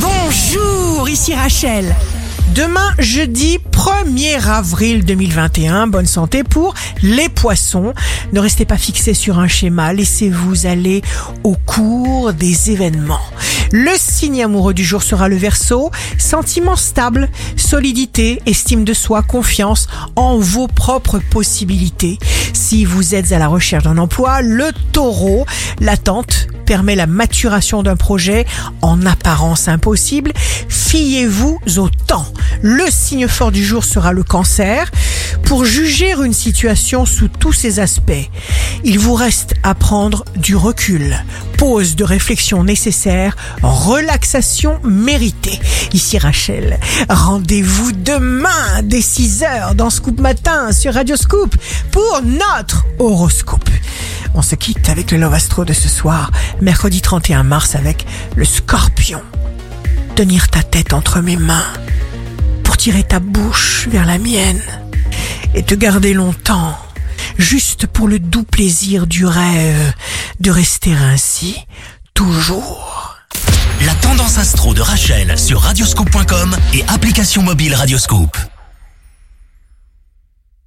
Bonjour, ici Rachel. Demain, jeudi 1er avril 2021, bonne santé pour les poissons. Ne restez pas fixés sur un schéma, laissez-vous aller au cours des événements. Le signe amoureux du jour sera le verso, sentiment stable, solidité, estime de soi, confiance en vos propres possibilités. Si vous êtes à la recherche d'un emploi, le taureau, l'attente permet la maturation d'un projet en apparence impossible. Fiez-vous au temps. Le signe fort du jour sera le cancer. Pour juger une situation sous tous ses aspects, il vous reste à prendre du recul. Pause de réflexion nécessaire, relaxation méritée. Ici Rachel, rendez-vous demain dès 6h dans Scoop Matin sur Radio Scoop pour notre horoscope. On se quitte avec le Love Astro de ce soir, mercredi 31 mars avec le Scorpion. Tenir ta tête entre mes mains pour tirer ta bouche vers la mienne et te garder longtemps, juste pour le doux plaisir du rêve de rester ainsi toujours. La tendance astro de Rachel sur radioscope.com et application mobile Radioscope.